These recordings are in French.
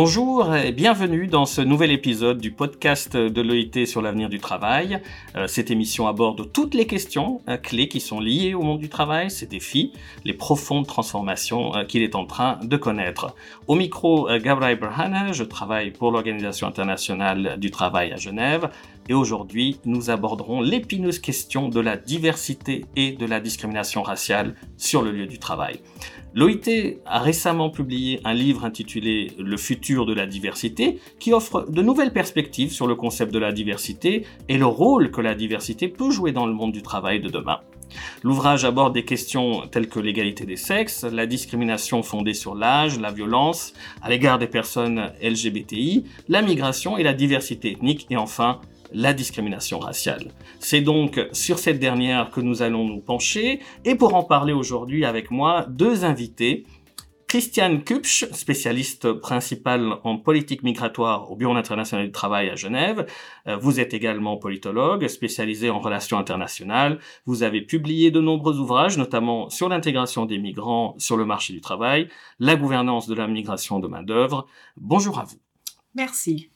Bonjour et bienvenue dans ce nouvel épisode du podcast de l'OIT sur l'avenir du travail. Euh, cette émission aborde toutes les questions euh, clés qui sont liées au monde du travail, ses défis, les profondes transformations euh, qu'il est en train de connaître. Au micro, Gabriel Berhane, je travaille pour l'Organisation internationale du travail à Genève et aujourd'hui nous aborderons l'épineuse question de la diversité et de la discrimination raciale sur le lieu du travail. L'OIT a récemment publié un livre intitulé Le futur de la diversité qui offre de nouvelles perspectives sur le concept de la diversité et le rôle que la diversité peut jouer dans le monde du travail de demain. L'ouvrage aborde des questions telles que l'égalité des sexes, la discrimination fondée sur l'âge, la violence à l'égard des personnes LGBTI, la migration et la diversité ethnique et enfin la discrimination raciale. C'est donc sur cette dernière que nous allons nous pencher et pour en parler aujourd'hui avec moi, deux invités. Christiane Kupsch, spécialiste principale en politique migratoire au Bureau international du travail à Genève. Euh, vous êtes également politologue, spécialisé en relations internationales. Vous avez publié de nombreux ouvrages, notamment sur l'intégration des migrants sur le marché du travail, la gouvernance de la migration de main-d'œuvre. Bonjour à vous. Merci.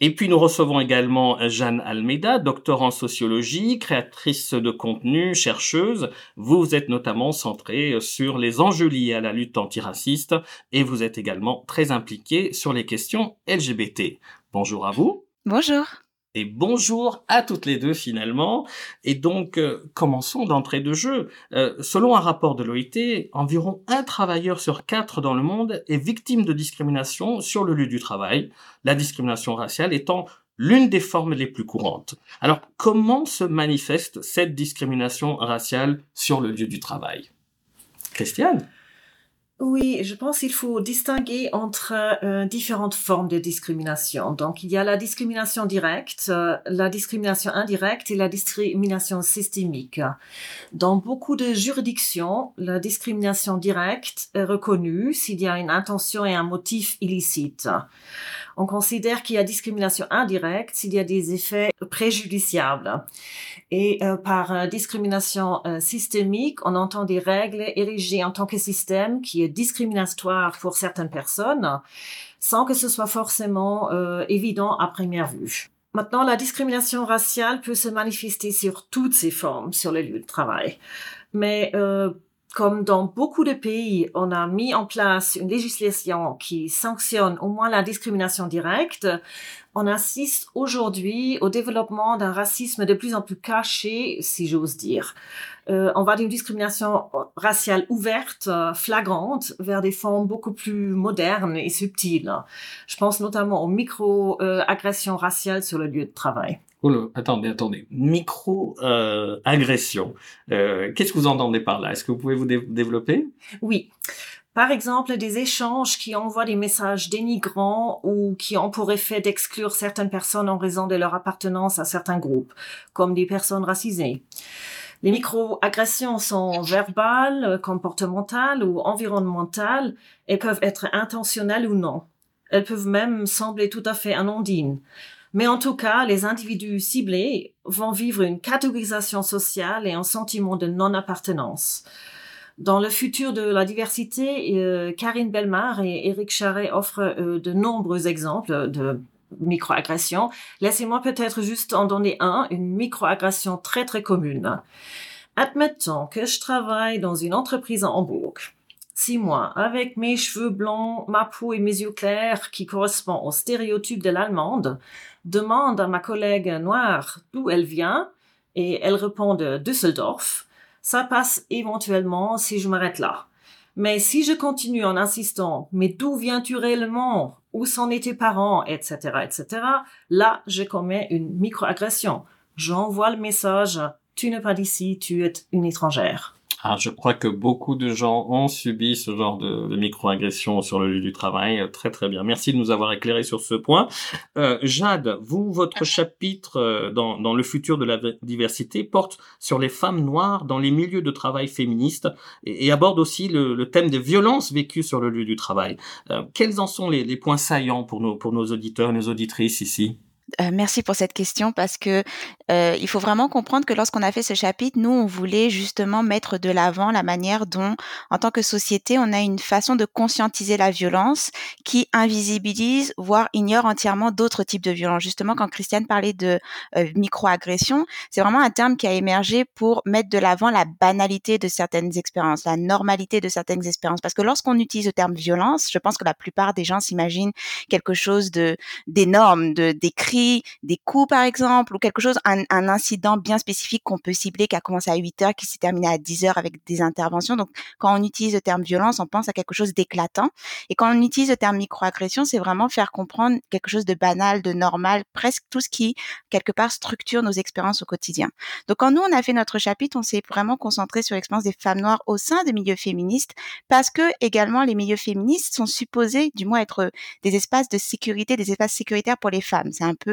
Et puis nous recevons également Jeanne Almeida, docteur en sociologie, créatrice de contenu, chercheuse. Vous êtes notamment centrée sur les enjeux liés à la lutte antiraciste et vous êtes également très impliquée sur les questions LGBT. Bonjour à vous. Bonjour et bonjour à toutes les deux finalement. Et donc, euh, commençons d'entrée de jeu. Euh, selon un rapport de l'OIT, environ un travailleur sur quatre dans le monde est victime de discrimination sur le lieu du travail, la discrimination raciale étant l'une des formes les plus courantes. Alors, comment se manifeste cette discrimination raciale sur le lieu du travail? Christiane? Oui, je pense qu'il faut distinguer entre euh, différentes formes de discrimination. Donc, il y a la discrimination directe, euh, la discrimination indirecte et la discrimination systémique. Dans beaucoup de juridictions, la discrimination directe est reconnue s'il y a une intention et un motif illicite. On considère qu'il y a discrimination indirecte s'il y a des effets préjudiciables. Et euh, par euh, discrimination euh, systémique, on entend des règles érigées en tant que système qui est discriminatoire pour certaines personnes, sans que ce soit forcément évident à première vue. Maintenant, la discrimination raciale peut se manifester sur toutes ses formes sur le lieu de travail. Mais comme dans beaucoup de pays, on a mis en place une législation qui sanctionne au moins la discrimination directe, on assiste aujourd'hui au développement d'un racisme de plus en plus caché, si j'ose dire. Euh, on va d'une discrimination raciale ouverte, flagrante, vers des formes beaucoup plus modernes et subtiles. Je pense notamment aux micro-agressions raciales sur le lieu de travail. Attendez, attendez. Micro-agression. Euh, Qu'est-ce que vous entendez par là? Est-ce que vous pouvez vous développer? Oui. Par exemple, des échanges qui envoient des messages dénigrants ou qui ont pour effet d'exclure certaines personnes en raison de leur appartenance à certains groupes, comme des personnes racisées. Les micro-agressions sont verbales, comportementales ou environnementales et peuvent être intentionnelles ou non. Elles peuvent même sembler tout à fait anodines. Mais en tout cas, les individus ciblés vont vivre une catégorisation sociale et un sentiment de non-appartenance. Dans le futur de la diversité, euh, Karine Belmar et Eric Charret offrent euh, de nombreux exemples de microagressions. Laissez-moi peut-être juste en donner un, une microagression très très commune. Admettons que je travaille dans une entreprise à Hambourg. Six mois, avec mes cheveux blancs, ma peau et mes yeux clairs qui correspondent au stéréotype de l'allemande, demande à ma collègue noire d'où elle vient et elle répond de Düsseldorf, ça passe éventuellement si je m'arrête là. Mais si je continue en insistant, mais d'où viens-tu réellement? Où sont tes parents? etc., etc., là, je commets une microagression. J'envoie le message, tu n'es pas d'ici, tu es une étrangère. Ah, je crois que beaucoup de gens ont subi ce genre de, de microagression sur le lieu du travail. Très très bien. Merci de nous avoir éclairé sur ce point. Euh, Jade, vous, votre chapitre euh, dans, dans, le futur de la diversité porte sur les femmes noires dans les milieux de travail féministes et, aborde aussi le, le, thème des violences vécues sur le lieu du travail. Euh, quels en sont les, les, points saillants pour nos, pour nos auditeurs et nos auditrices ici? Euh, merci pour cette question parce que euh, il faut vraiment comprendre que lorsqu'on a fait ce chapitre, nous, on voulait justement mettre de l'avant la manière dont, en tant que société, on a une façon de conscientiser la violence qui invisibilise, voire ignore entièrement d'autres types de violences. Justement, quand Christiane parlait de euh, microagression, c'est vraiment un terme qui a émergé pour mettre de l'avant la banalité de certaines expériences, la normalité de certaines expériences. Parce que lorsqu'on utilise le terme violence, je pense que la plupart des gens s'imaginent quelque chose de d'énorme, de des coups par exemple, ou quelque chose, un, incident bien spécifique qu'on peut cibler qui a commencé à 8 heures, qui s'est terminé à 10 heures avec des interventions. Donc, quand on utilise le terme violence, on pense à quelque chose d'éclatant. Et quand on utilise le terme microagression, c'est vraiment faire comprendre quelque chose de banal, de normal, presque tout ce qui, quelque part, structure nos expériences au quotidien. Donc, quand nous, on a fait notre chapitre, on s'est vraiment concentré sur l'expérience des femmes noires au sein des milieux féministes, parce que également, les milieux féministes sont supposés, du moins, être des espaces de sécurité, des espaces sécuritaires pour les femmes. C'est un peu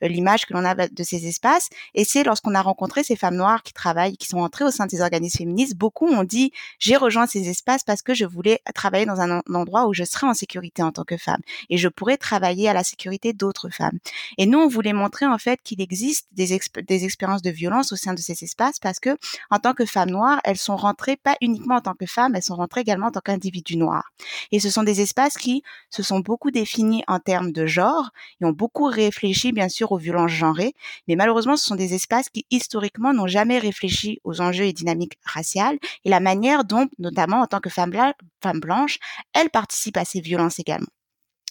l'image que l'on a de ces espaces. Et c'est lorsqu'on a rencontré ces femmes noires qui travaillent, qui sont entrées au sein de ces organismes féministes, beaucoup ont dit j'ai rejoint ces espaces parce que je voulais travailler dans un, endroit où je serais en sécurité en tant que femme et je pourrais travailler à la sécurité d'autres femmes. Et nous, on voulait montrer en fait qu'il existe des, des expériences de violence au sein de ces espaces parce que en tant que femmes noires, elles sont rentrées pas uniquement en tant que femmes, elles sont rentrées également en tant qu'individus noirs. Et ce sont des espaces qui se sont beaucoup définis en termes de genre et ont beaucoup réfléchi bien sûr aux violences genrées, mais malheureusement, ce sont des espaces qui historiquement n'ont jamais réfléchi aux enjeux et dynamiques raciales et la manière dont, notamment en tant que femme, blanche, elles participent à ces violences également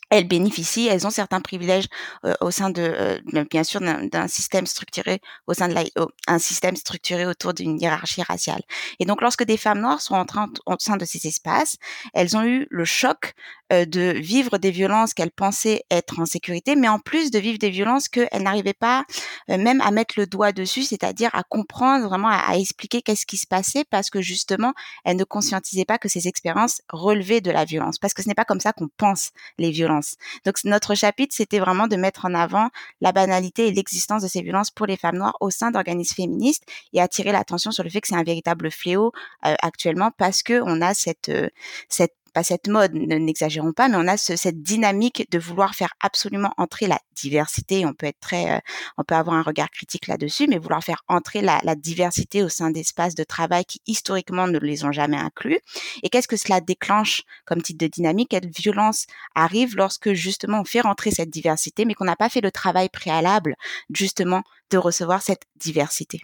elles bénéficient, elles ont certains privilèges euh, au sein de, euh, bien sûr, d'un système structuré au sein de la, un système structuré autour d'une hiérarchie raciale. Et donc, lorsque des femmes noires sont entrées au sein de ces espaces, elles ont eu le choc euh, de vivre des violences qu'elles pensaient être en sécurité, mais en plus de vivre des violences qu'elles n'arrivaient pas même à mettre le doigt dessus, c'est-à-dire à comprendre vraiment, à, à expliquer qu'est-ce qui se passait, parce que justement, elles ne conscientisaient pas que ces expériences relevaient de la violence, parce que ce n'est pas comme ça qu'on pense les violences donc notre chapitre, c'était vraiment de mettre en avant la banalité et l'existence de ces violences pour les femmes noires au sein d'organismes féministes et attirer l'attention sur le fait que c'est un véritable fléau euh, actuellement parce que on a cette euh, cette pas cette mode, n'exagérons pas, mais on a cette dynamique de vouloir faire absolument entrer la diversité. On peut être très, euh, on peut avoir un regard critique là-dessus, mais vouloir faire entrer la, diversité au sein d'espaces de travail qui historiquement ne les ont jamais inclus. Et qu'est-ce que cela déclenche comme type de dynamique? Quelle violence arrive lorsque justement on fait rentrer cette diversité, mais qu'on n'a pas fait le travail préalable justement de recevoir cette diversité?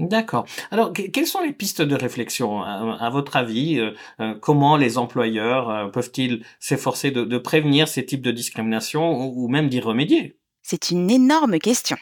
D'accord. Alors, quelles sont les pistes de réflexion à, votre avis euh, euh, Comment les employeurs euh, peuvent-ils s'efforcer de, prévenir ces types de discrimination ou même d'y remédier? C'est une énorme question.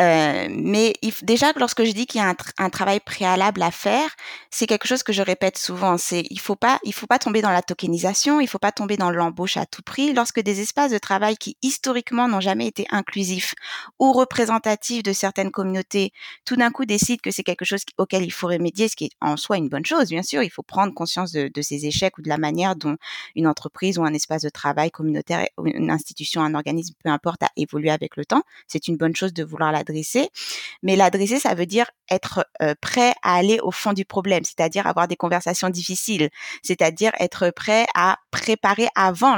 Euh, mais déjà, lorsque je dis qu'il y a un, travail préalable à faire, c'est quelque chose que je répète souvent. C'est il faut pas, il faut pas tomber dans la tokenisation, il faut pas tomber dans l'embauche à tout prix. Lorsque des espaces de travail qui historiquement n'ont jamais été inclusifs ou représentatifs de certaines communautés, tout d'un coup décident que c'est quelque chose auquel il faut remédier, ce qui est en soi une bonne chose, bien sûr. Il faut prendre conscience de, de ces échecs ou de la manière dont une entreprise ou un espace de travail communautaire, une institution, un organisme, peu importe, a évolué avec le temps. C'est une bonne chose de vouloir l'adresser. Mais l'adresser, ça veut dire être euh, prêt à aller au fond du problème, c'est-à-dire avoir des conversations difficiles, c'est-à-dire être prêt à préparer avant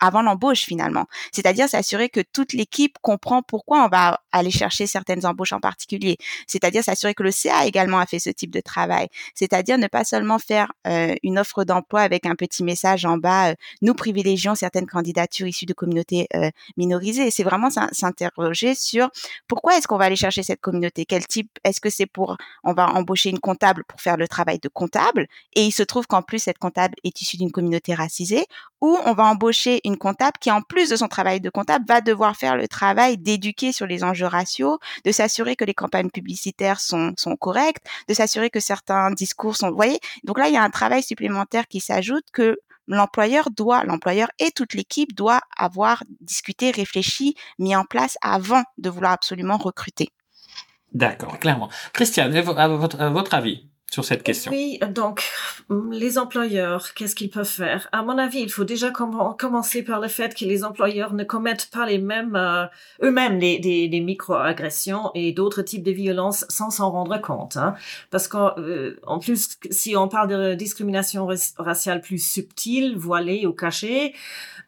avant l'embauche finalement, c'est-à-dire s'assurer que toute l'équipe comprend pourquoi on va aller chercher certaines embauches en particulier, c'est-à-dire s'assurer que le CA également a fait ce type de travail, c'est-à-dire ne pas seulement faire euh, une offre d'emploi avec un petit message en bas, euh, nous privilégions certaines candidatures issues de communautés minorisées, c'est vraiment s'interroger sur pourquoi est-ce qu'on va aller chercher cette communauté, quel est-ce que c'est pour, on va embaucher une comptable pour faire le travail de comptable? Et il se trouve qu'en plus cette comptable est issue d'une communauté racisée ou on va embaucher une comptable qui en plus de son travail de comptable va devoir faire le travail d'éduquer sur les enjeux raciaux, de s'assurer que les campagnes publicitaires sont, correctes, de s'assurer que certains discours sont, vous voyez, donc là il y a un travail supplémentaire qui s'ajoute que l'employeur doit, l'employeur et toute l'équipe doit avoir discuté, réfléchi, mis en place avant de vouloir absolument recruter. D'accord, clairement. Christiane, votre, avis, sur cette question? Oui, donc les employeurs, qu'est-ce qu'ils peuvent faire? À mon avis, il faut déjà commencer par le fait que les employeurs ne commettent pas les mêmes euh, eux-mêmes des, des, micro-agressions et d'autres types de violences sans s'en rendre compte. Hein. Parce qu'en euh, plus, si on parle de discrimination raciale plus subtile, voilée ou cachée,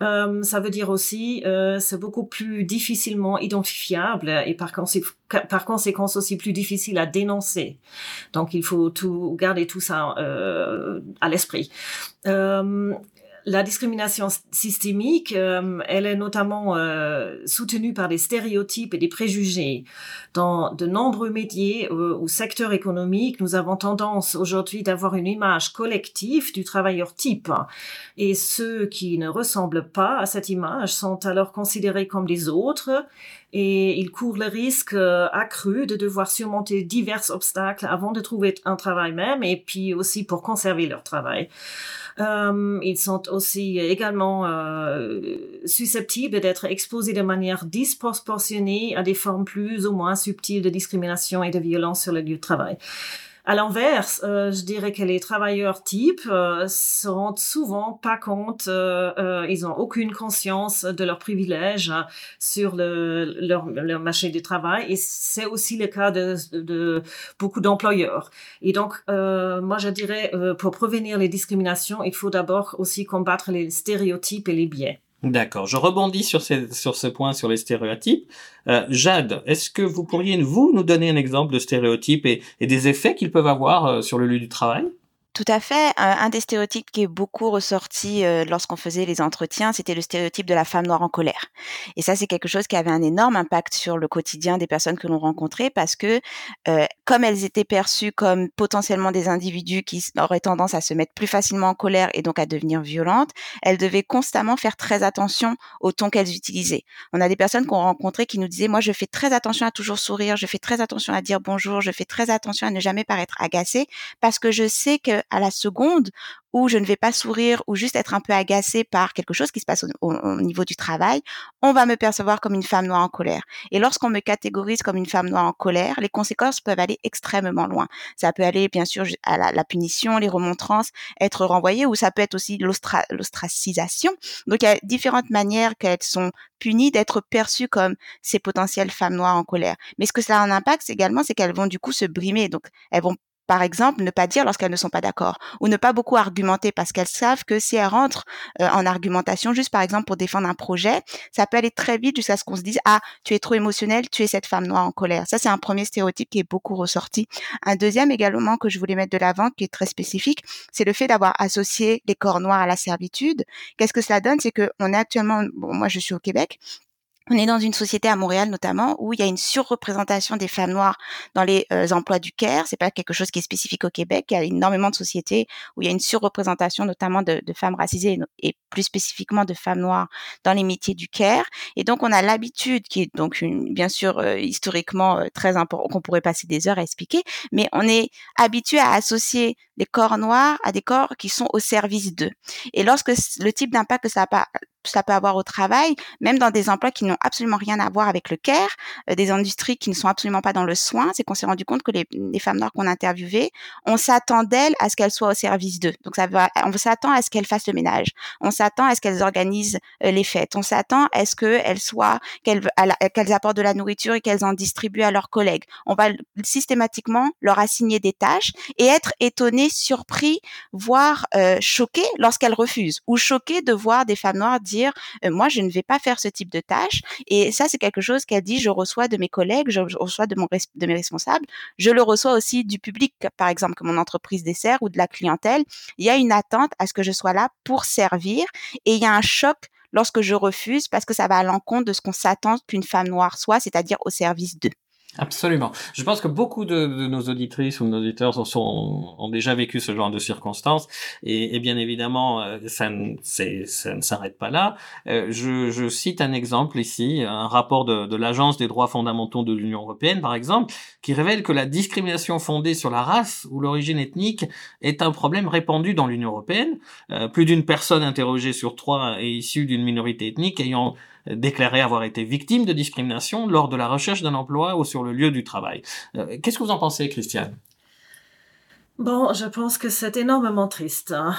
euh, ça veut dire aussi c'est beaucoup plus difficilement identifiable et par, par conséquent aussi plus difficile à dénoncer. Donc il faut tout garder tout ça euh, à l'esprit. Euh, la discrimination systémique, euh, elle est notamment euh, soutenue par des stéréotypes et des préjugés. Dans de nombreux métiers euh, ou secteurs économiques, nous avons tendance aujourd'hui d'avoir une image collective du travailleur type. Et ceux qui ne ressemblent pas à cette image sont alors considérés comme des autres et ils courent le risque accru de devoir surmonter divers obstacles avant de trouver un travail même et puis aussi pour conserver leur travail. Euh, ils sont aussi également euh, susceptibles d'être exposés de manière disproportionnée à des formes plus ou moins subtiles de discrimination et de violence sur le lieu de travail. À l'inverse, euh, je dirais que les travailleurs types euh, se rendent souvent pas compte, euh, euh ils ont aucune conscience de leurs privilèges sur le, leur, leur, marché du travail et c'est aussi le cas de, de beaucoup d'employeurs. Et donc, euh, moi, je dirais, pour prévenir les discriminations, il faut d'abord aussi combattre les stéréotypes et les biais. D'accord. Je rebondis sur, ce point, sur les stéréotypes. Euh, Jade, est-ce que vous pourriez, vous, nous donner un exemple de stéréotypes et, et des effets qu'ils peuvent avoir euh, sur le lieu du travail? Tout à fait. Un, des stéréotypes qui est beaucoup ressorti euh, lorsqu'on faisait les entretiens, c'était le stéréotype de la femme noire en colère. Et ça, c'est quelque chose qui avait un énorme impact sur le quotidien des personnes que l'on rencontrait parce que, euh, comme elles étaient perçues comme potentiellement des individus qui auraient tendance à se mettre plus facilement en colère et donc à devenir violentes, elles devaient constamment faire très attention au ton qu'elles utilisaient. On a des personnes qu'on rencontrait qui nous disaient, moi, je fais très attention à toujours sourire, je fais très attention à dire bonjour, je fais très attention à ne jamais paraître agacée parce que je sais que à la seconde où je ne vais pas sourire ou juste être un peu agacée par quelque chose qui se passe au, niveau du travail, on va me percevoir comme une femme noire en colère. Et lorsqu'on me catégorise comme une femme noire en colère, les conséquences peuvent aller extrêmement loin. Ça peut aller bien sûr à la, punition, les remontrances, être renvoyées, ou ça peut être aussi l'ostracisation. Donc il y a différentes manières qu'elles sont punies d'être perçues comme ces potentielles femmes noires en colère. Mais ce que cela a un impact également, c'est qu'elles vont du coup se brimer. Donc elles vont par exemple, ne pas dire lorsqu'elles ne sont pas d'accord ou ne pas beaucoup argumenter parce qu'elles savent que si elles rentrent euh, en argumentation, juste par exemple pour défendre un projet, ça peut aller très vite jusqu'à ce qu'on se dise ah tu es trop émotionnel, tu es cette femme noire en colère. Ça c'est un premier stéréotype qui est beaucoup ressorti. Un deuxième également que je voulais mettre de l'avant qui est très spécifique, c'est le fait d'avoir associé les corps noirs à la servitude. Qu'est-ce que cela donne? C'est que on est actuellement, moi je suis au Québec, on est dans une société à Montréal notamment où il y a une surreprésentation des femmes noires dans les euh, emplois du care. C'est pas quelque chose qui est spécifique au Québec. Il y a énormément de sociétés où il y a une surreprésentation notamment de, de femmes racisées et, plus spécifiquement de femmes noires dans les métiers du care. Et donc on a l'habitude, qui est donc une, bien sûr euh, historiquement euh, très important, qu'on pourrait passer des heures à expliquer, mais on est habitué à associer les corps noirs à des corps qui sont au service d'eux. Et lorsque le type d'impact que ça a ça peut avoir au travail, même dans des emplois qui n'ont absolument rien à voir avec le care, euh, des industries qui ne sont absolument pas dans le soin, c'est qu'on s'est rendu compte que les, les femmes noires qu'on a interviewées, on s'attend d'elles à ce qu'elles soient au service d'eux. Donc ça va, on s'attend à ce qu'elles fassent le ménage, on s'attend à ce qu'elles organisent euh, les fêtes, on s'attend à ce qu'elles soient, qu'elles qu'elles apportent de la nourriture et qu'elles en distribuent à leurs collègues. On va systématiquement leur assigner des tâches et être étonné, surpris, voire euh, choqué lorsqu'elles refusent ou choqué de voir des femmes noires dire moi je ne vais pas faire ce type de tâche et ça c'est quelque chose qu'elle dit je reçois de mes collègues je, reçois de de mes responsables. Je le reçois aussi du public par exemple que mon entreprise dessert ou de la clientèle. Il y a une attente à ce que je sois là pour servir et il y a un choc lorsque je refuse parce que ça va à l'encontre de ce qu'on s'attend qu'une femme noire soit c'est-à-dire au service d'eux Absolument. Je pense que beaucoup de, de, nos auditrices ou nos auditeurs sont, ont déjà vécu ce genre de circonstances et, et bien évidemment, euh, ça ça ne s'arrête pas là. Euh, je, je, cite un exemple ici, un rapport de, de l'Agence des droits fondamentaux de l'Union européenne, par exemple, qui révèle que la discrimination fondée sur la race ou l'origine ethnique est un problème répandu dans l'Union européenne. Euh, plus d'une personne interrogée sur trois est issue d'une minorité ethnique ayant déclaré avoir été victime de discrimination lors de la recherche d'un emploi ou sur le lieu du travail. Euh, qu'est-ce que vous en pensez, Christiane? Bon, je pense que c'est énormément triste. Hein.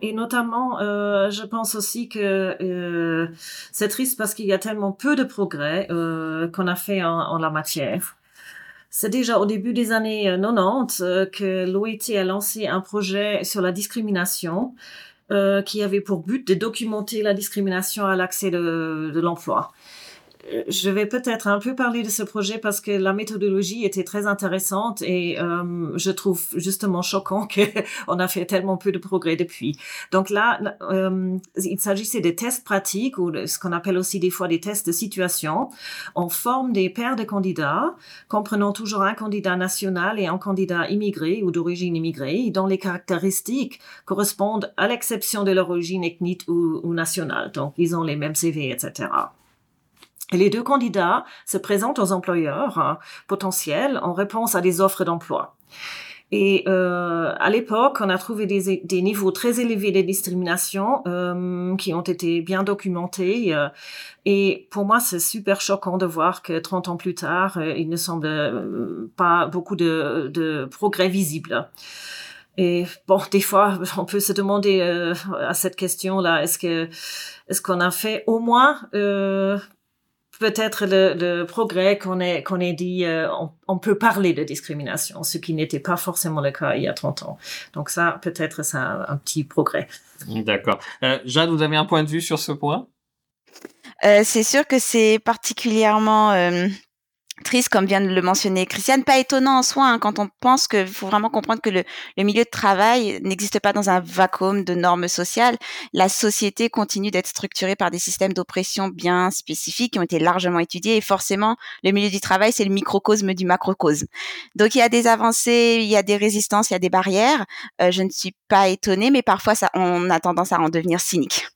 Et notamment, euh, je pense aussi que euh, c'est triste parce qu'il y a tellement peu de progrès qu'on a fait en, la matière. C'est déjà au début des années 90 euh, que l'OIT a lancé un projet sur la discrimination qui avait pour but de documenter la discrimination à l'accès de, de l'emploi je vais peut-être un peu parler de ce projet parce que la méthodologie était très intéressante et euh, je trouve justement choquant qu'on a fait tellement peu de progrès depuis. Donc là, euh, il s'agissait des tests pratiques ou ce qu'on appelle aussi des fois des tests de situation. On forme des paires de candidats, comprenant toujours un candidat national et un candidat immigré ou d'origine immigrée, dont les caractéristiques correspondent à l'exception de leur origine ethnique ou, ou nationale. Donc, ils ont les mêmes CV, etc. Les deux candidats se présentent aux employeurs hein, potentiels en réponse à des offres d'emploi. Et euh, à l'époque, on a trouvé des, des, niveaux très élevés de discrimination euh, qui ont été bien documentés. Euh, et pour moi, c'est super choquant de voir que 30 ans plus tard, euh, il ne semble euh, pas beaucoup de, de progrès visibles. Et bon, des fois, on peut se demander à cette question-là, est-ce que est-ce qu'on a fait au moins peut-être le, progrès qu'on ait, qu'on ait dit, euh, on, peut parler de discrimination, ce qui n'était pas forcément le cas il y a 30 ans. Donc ça, peut-être, c'est un, petit progrès. D'accord. Euh, Jade, vous avez un point de vue sur ce point? Euh, C'est sûr que c'est particulièrement euh, triste, comme vient de le mentionner Christiane. Pas étonnant en soi, hein, quand on pense qu'il faut vraiment comprendre que le, milieu de travail n'existe pas dans un vacuum de normes sociales. La société continue d'être structurée par des systèmes d'oppression bien spécifiques qui ont été largement étudiés et forcément, le milieu du travail, c'est le microcosme du macrocosme. Donc, il y a des avancées, il y a des résistances, il y a des barrières. Euh, je ne suis pas étonnée, mais parfois, ça, on a tendance à en devenir cynique.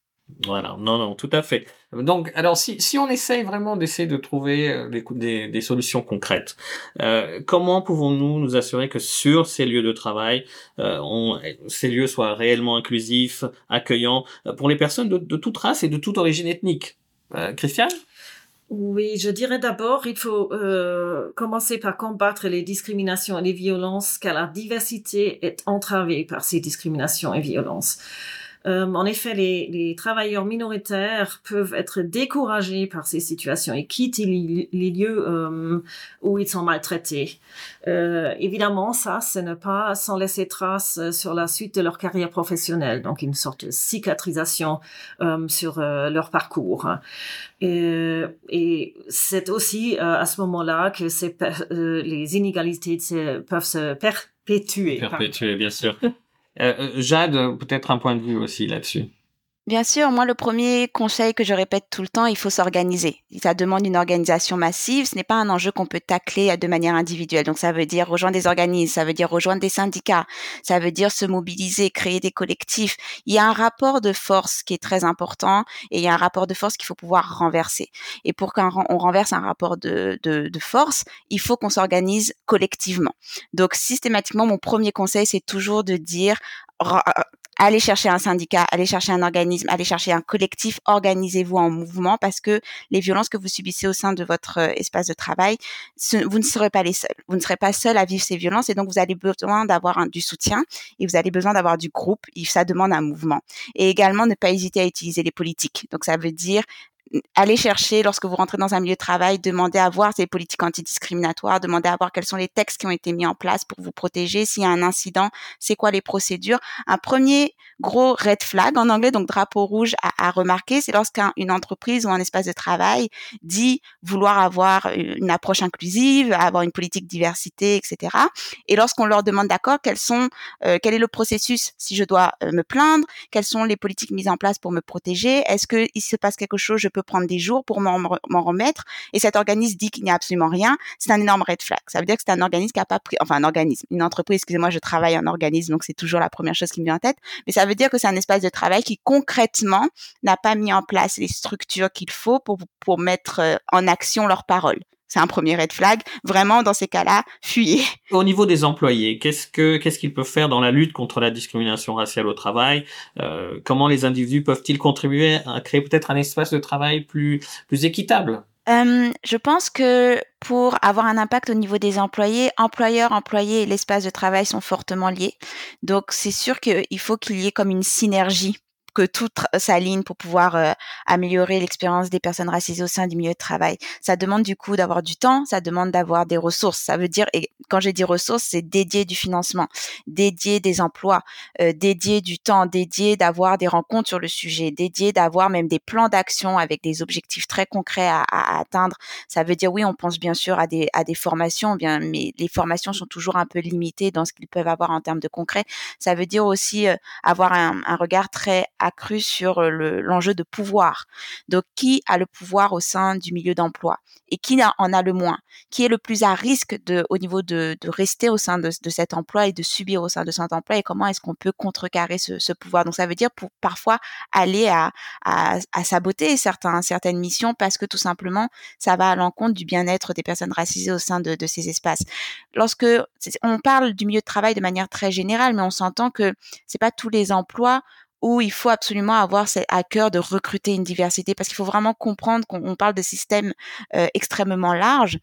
Voilà, non, non, tout à fait. Donc, alors, si, si on essaye vraiment d'essayer de trouver euh, des, des, des solutions concrètes, euh, comment pouvons-nous nous assurer que sur ces lieux de travail, euh, on, ces lieux soient réellement inclusifs, accueillants euh, pour les personnes de, de, toute race et de toute origine ethnique? Euh, Christiane? Oui, je dirais d'abord, il faut euh, commencer par combattre les discriminations et les violences, car la diversité est entravée par ces discriminations et violences. Euh, en effet, les, travailleurs minoritaires peuvent être découragés par ces situations et quittent les, lieux euh, où ils sont maltraités. Euh, évidemment, ça, ce n'est pas sans laisser trace sur la suite de leur carrière professionnelle, donc une sorte de cicatrisation sur leur parcours. Et, c'est aussi à ce moment-là que les inégalités peuvent se perpétuer. Perpétuer, bien sûr. Euh, euh, Jade, peut-être un point de vue aussi là-dessus. Bien sûr, moi, le premier conseil que je répète tout le temps, il faut s'organiser. Ça demande une organisation massive. Ce n'est pas un enjeu qu'on peut tacler de manière individuelle. Donc, ça veut dire rejoindre des organismes, ça veut dire rejoindre des syndicats, ça veut dire se mobiliser, créer des collectifs. Il y a un rapport de force qui est très important et il y a un rapport de force qu'il faut pouvoir renverser. Et pour qu'on renverse un rapport de, de, force, il faut qu'on s'organise collectivement. Donc, systématiquement, mon premier conseil, c'est toujours de dire allez chercher un syndicat, allez chercher un organisme, allez chercher un collectif, organisez-vous en mouvement parce que les violences que vous subissez au sein de votre euh, espace de travail, vous ne serez pas les seuls. Vous ne serez pas seuls à vivre ces violences et donc vous avez besoin d'avoir du soutien et vous avez besoin d'avoir du groupe. Et ça demande un mouvement. Et également, ne pas hésiter à utiliser les politiques. Donc ça veut dire allez chercher lorsque vous rentrez dans un milieu de travail, demandez à voir ces politiques antidiscriminatoires, demandez à voir quels sont les textes qui ont été mis en place pour vous protéger. S'il y a un incident, c'est quoi les procédures? Un premier gros red flag en anglais, donc drapeau rouge à, remarquer, c'est lorsqu'une entreprise ou un espace de travail dit vouloir avoir une approche inclusive, avoir une politique diversité, etc. Et lorsqu'on leur demande d'accord, quels sont, euh, quel est le processus? Si je dois euh, me plaindre, quelles sont les politiques mises en place pour me protéger, est-ce qu'il se passe quelque chose, je peut prendre des jours pour m'en remettre. Et cet organisme dit qu'il n'y a absolument rien. C'est un énorme red flag. Ça veut dire que c'est un organisme qui a pas pris, enfin un organisme, une entreprise. Excusez-moi, je travaille en organisme, donc c'est toujours la première chose qui me vient en tête. Mais ça veut dire que c'est un espace de travail qui concrètement n'a pas mis en place les structures qu'il faut pour pour mettre euh, en action leurs paroles. C'est un premier red flag. Vraiment, dans ces cas-là, fuyez. Au niveau des employés, qu'est-ce que qu'est-ce qu'ils peuvent faire dans la lutte contre la discrimination raciale au travail euh, Comment les individus peuvent-ils contribuer à créer peut-être un espace de travail plus plus équitable? Je pense que pour avoir un impact au niveau des employés, employeurs, employés et l'espace de travail sont fortement liés. Donc c'est sûr qu'il faut qu'il y ait comme une synergie que tout s'aligne pour pouvoir euh, améliorer l'expérience des personnes racisées au sein du milieu de travail. Ça demande du coup d'avoir du temps, ça demande d'avoir des ressources. Ça veut dire, et quand j'ai dit ressources, c'est dédié du financement, dédié des emplois, euh, dédié du temps, dédié d'avoir des rencontres sur le sujet, dédié d'avoir même des plans d'action avec des objectifs très concrets à, à, atteindre. Ça veut dire oui, on pense bien sûr à des à des formations, bien, mais les formations sont toujours un peu limitées dans ce qu'ils peuvent avoir en termes de concret. Ça veut dire aussi euh, avoir un, un regard très accru sur l'enjeu de pouvoir. Donc, qui a le pouvoir au sein du milieu d'emploi et qui en a le moins? Qui est le plus à risque au niveau de, rester au sein de, cet emploi et de subir au sein de cet emploi? Et comment est-ce qu'on peut contrecarrer ce, pouvoir? Donc, ça veut dire pour parfois aller à, saboter certaines missions parce que tout simplement, ça va à l'encontre du bien-être des personnes racisées au sein de, de ces espaces. Lorsque on parle du milieu de travail de manière très générale, mais on s'entend que c'est pas tous les emplois où il faut absolument avoir à cœur de recruter une diversité parce qu'il faut vraiment comprendre qu'on parle de systèmes euh, extrêmement larges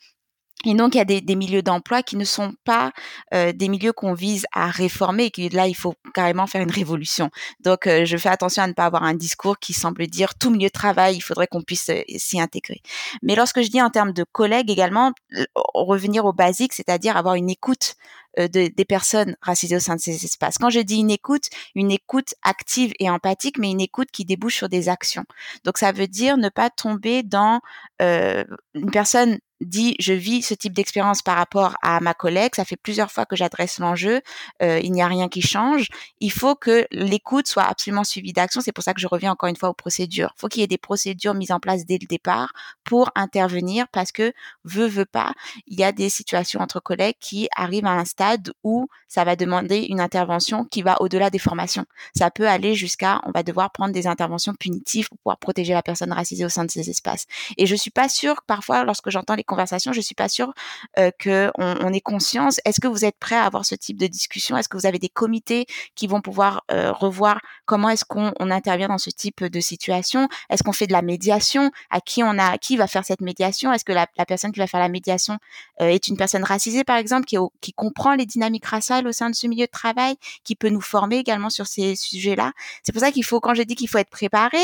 et donc, il y a des, des milieux d'emploi qui ne sont pas euh, des milieux qu'on vise à réformer et que là, il faut carrément faire une révolution. Donc, euh, je fais attention à ne pas avoir un discours qui semble dire tout milieu de travail, il faudrait qu'on puisse euh, s'y intégrer. Mais lorsque je dis en termes de collègues également, revenir au basique, c'est-à-dire avoir une écoute de, des personnes racisées au sein de ces espaces. Quand je dis une écoute, une écoute active et empathique, mais une écoute qui débouche sur des actions. Donc, ça veut dire ne pas tomber dans une personne dit je vis ce type d'expérience par rapport à ma collègue, ça fait plusieurs fois que j'adresse l'enjeu, euh, il n'y a rien qui change. Il faut que l'écoute soit absolument suivie d'action. C'est pour ça que je reviens encore une fois aux procédures. Il faut qu'il y ait des procédures mises en place dès le départ pour intervenir parce que veut veut pas, il y a des situations entre collègues qui arrivent à un stade où ça va demander une intervention qui va au-delà des formations. Ça peut aller jusqu'à on va devoir prendre des interventions punitives pour pouvoir protéger la personne racisée au sein de ces espaces. Et je suis pas sûre parfois lorsque j'entends les conversation, je suis pas sûre euh, que on, ait conscience. Est-ce que vous êtes prêt à avoir ce type de discussion? Est-ce que vous avez des comités qui vont pouvoir euh, revoir comment est-ce qu'on intervient dans ce type de situation? Est-ce qu'on fait de la médiation? À qui on a qui va faire cette médiation? Est-ce que la, personne qui va faire la médiation euh, est une personne racisée par exemple qui, qui comprend les dynamiques raciales au sein de ce milieu de travail, qui peut nous former également sur ces sujets-là? C'est pour ça qu'il faut, quand je dis qu'il faut être préparé,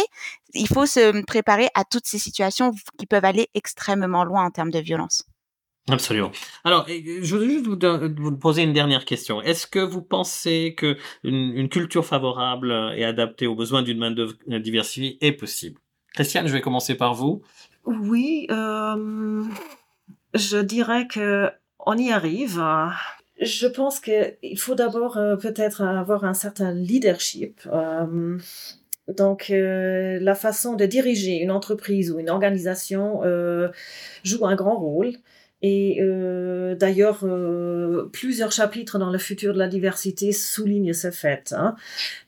il faut se préparer à toutes ces situations qui peuvent aller extrêmement loin en termes de violence. Absolument. Alors, je voudrais juste vous, poser une dernière question. Est-ce que vous pensez que une, culture favorable et adaptée aux besoins d'une main d'œuvre diversifiée est possible? Christiane, je vais commencer par vous. Oui, euh, je dirais que on y arrive. Je pense qu'il faut d'abord euh, peut-être avoir un certain leadership. Euh, donc, euh, la façon de diriger une entreprise ou une organisation euh, joue un grand rôle. Et euh, d'ailleurs, euh, plusieurs chapitres dans le futur de la diversité soulignent ce fait. Hein.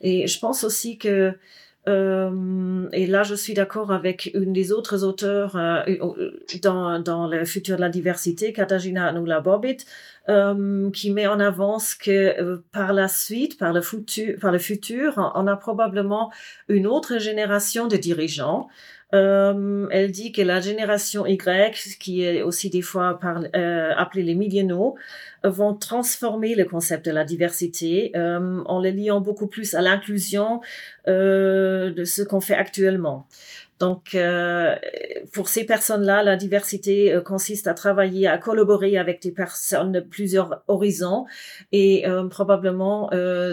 Et je pense aussi que euh, et là, je suis d'accord avec une des autres auteurs euh, dans, dans le futur de la diversité, Katarzyna Anula Bobbitt, euh, qui met en avant que euh, par la suite, par le futur, on a probablement une autre génération de dirigeants euh, elle dit que la génération Y, qui est aussi des fois par, euh, appelée les millénaux, vont transformer le concept de la diversité euh, en le liant beaucoup plus à l'inclusion euh, de ce qu'on fait actuellement. Donc, euh, pour ces personnes-là, la diversité euh, consiste à travailler, à collaborer avec des personnes de plusieurs horizons et euh, probablement,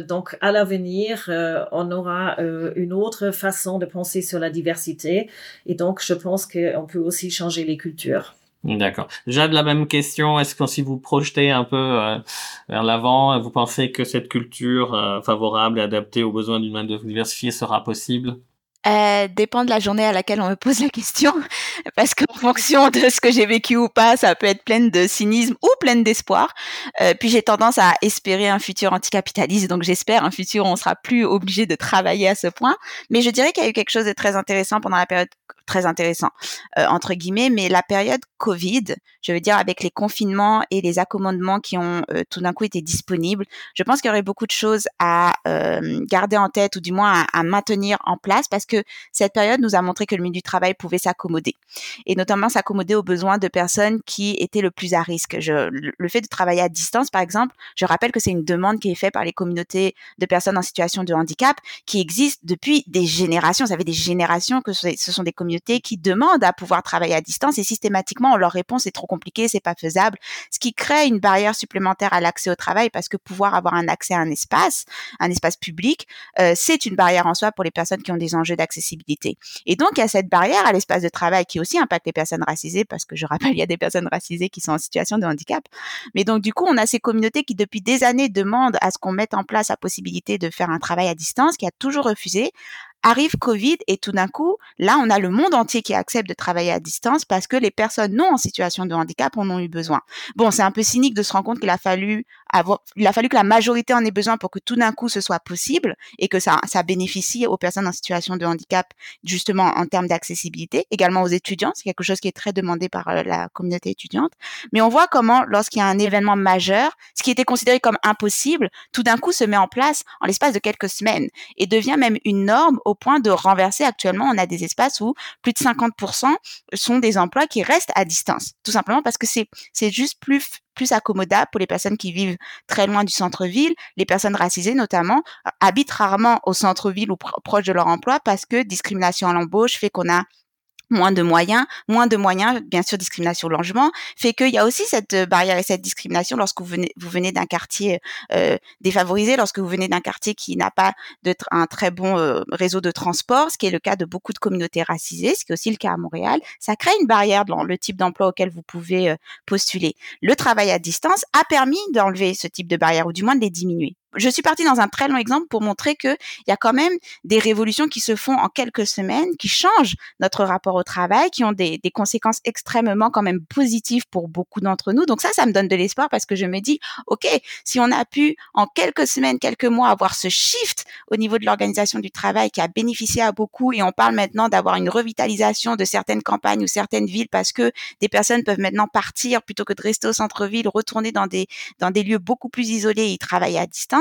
donc, à l'avenir, on aura une autre façon de penser sur la diversité. Et donc, je pense qu'on peut aussi changer les cultures. D'accord. Déjà de la même question, est-ce que si vous projetez un peu vers l'avant, vous pensez que cette culture favorable et adaptée aux besoins d'une main d'œuvre diversifiée sera possible? Euh, dépend de la journée à laquelle on me pose la question, parce qu'en fonction de ce que j'ai vécu ou pas, ça peut être pleine de cynisme ou pleine d'espoir. Euh, puis j'ai tendance à espérer un futur anticapitaliste, donc j'espère un futur où on sera plus obligé de travailler à ce point. Mais je dirais qu'il y a eu quelque chose de très intéressant pendant la période très intéressant euh, entre guillemets, mais la période Covid, je veux dire avec les confinements et les accommodements qui ont euh, tout d'un coup été disponibles, je pense qu'il y aurait beaucoup de choses à euh, garder en tête ou du moins à, maintenir en place parce que cette période nous a montré que le milieu du travail pouvait s'accommoder et notamment s'accommoder aux besoins de personnes qui étaient le plus à risque. Je, le fait de travailler à distance, par exemple, je rappelle que c'est une demande qui est faite par les communautés de personnes en situation de handicap qui existent depuis des générations. Ça fait des générations que ce sont des communautés qui demandent à pouvoir travailler à distance et systématiquement on leur répond c'est trop compliqué, c'est pas faisable, ce qui crée une barrière supplémentaire à l'accès au travail parce que pouvoir avoir un accès à un espace, un espace public, euh, c'est une barrière en soi pour les personnes qui ont des enjeux d'accessibilité. Et donc il y a cette barrière à l'espace de travail qui aussi impacte les personnes racisées parce que je rappelle il y a des personnes racisées qui sont en situation de handicap. Mais donc du coup on a ces communautés qui depuis des années demandent à ce qu'on mette en place la possibilité de faire un travail à distance, qui a toujours refusé, Arrive Covid et tout d'un coup, là, on a le monde entier qui accepte de travailler à distance parce que les personnes non en situation de handicap en ont eu besoin. Bon, c'est un peu cynique de se rendre compte qu'il a fallu il a fallu que la majorité en ait besoin pour que tout d'un coup ce soit possible et que ça, ça bénéficie aux personnes en situation de handicap justement en termes d'accessibilité, également aux étudiants. C'est quelque chose qui est très demandé par euh, la communauté étudiante. Mais on voit comment, lorsqu'il y a un événement majeur, ce qui était considéré comme impossible, tout d'un coup se met en place en l'espace de quelques semaines et devient même une norme au point de renverser actuellement, on a des espaces où plus de 50% sont des emplois qui restent à distance. Tout simplement parce que c'est, c'est juste plus, plus accommodable pour les personnes qui vivent très loin du centre-ville. Les personnes racisées, notamment, habitent rarement au centre-ville ou proche de leur emploi parce que discrimination à l'embauche fait qu'on a moins de moyens, moins de moyens, bien sûr, discrimination logement, fait qu'il y a aussi cette euh, barrière et cette discrimination lorsque vous venez, vous venez d'un quartier euh, défavorisé, lorsque vous venez d'un quartier qui n'a pas de un très bon euh, réseau de transport, ce qui est le cas de beaucoup de communautés racisées, ce qui est aussi le cas à Montréal, ça crée une barrière dans le type d'emploi auquel vous pouvez postuler. Le travail à distance a permis d'enlever ce type de barrière ou du moins de les diminuer je suis partie dans un très long exemple pour montrer qu'il y a quand même des révolutions qui se font en quelques semaines, qui changent notre rapport au travail, qui ont des, des conséquences extrêmement quand même positives pour beaucoup d'entre nous. Donc ça, ça me donne de l'espoir parce que je me dis, OK, si on a pu en quelques semaines, quelques mois avoir ce shift au niveau de l'organisation du travail qui a bénéficié à beaucoup et on parle maintenant d'avoir une revitalisation de certaines campagnes ou certaines villes parce que des personnes peuvent maintenant partir plutôt que de rester au centre-ville, retourner dans des, dans des lieux beaucoup plus isolés et y travailler à distance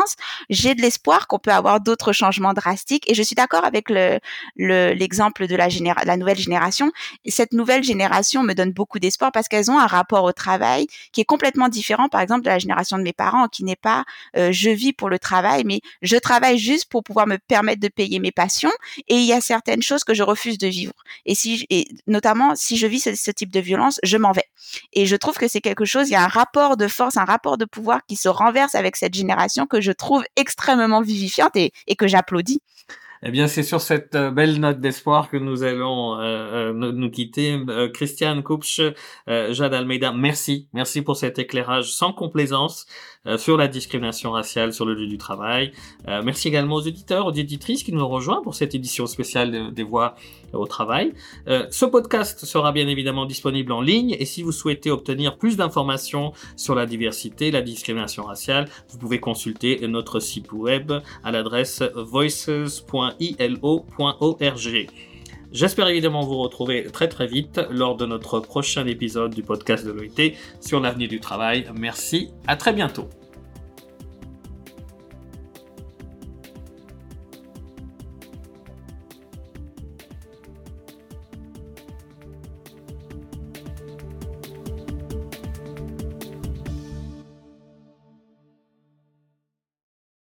j'ai de l'espoir qu'on peut avoir d'autres changements drastiques. Et je suis d'accord avec le l'exemple de la, nouvelle génération. cette nouvelle génération me donne beaucoup d'espoir parce qu'elles ont un rapport au travail qui est complètement différent, par exemple, de la génération de mes parents, qui n'est pas euh, je vis pour le travail, mais je travaille juste pour pouvoir me permettre de payer mes passions. Et il y a certaines choses que je refuse de vivre. Et notamment, si je vis ce type de violence, je m'en vais. Et je trouve que c'est quelque chose, il y a un rapport de force, un rapport de pouvoir qui se renverse avec cette génération que je je trouve extrêmement vivifiante et, et que j'applaudis. Eh bien, c'est sur cette euh, belle note d'espoir que nous allons euh, euh nous quitter. Euh, Christiane Kupsch, Jade Almeida, merci. Merci pour cet éclairage sans complaisance sur la discrimination raciale sur le lieu du travail. merci également aux éditeurs, aux éditrices qui nous rejoints pour cette édition spéciale des voix au travail. ce podcast sera bien évidemment disponible en ligne et si vous souhaitez obtenir plus d'informations sur la diversité, la discrimination raciale, vous pouvez consulter notre site web à l'adresse voices.com ilo.org. J'espère évidemment vous retrouver très très vite lors de notre prochain épisode du podcast de l'OIT sur l'avenir du travail. Merci, à très bientôt.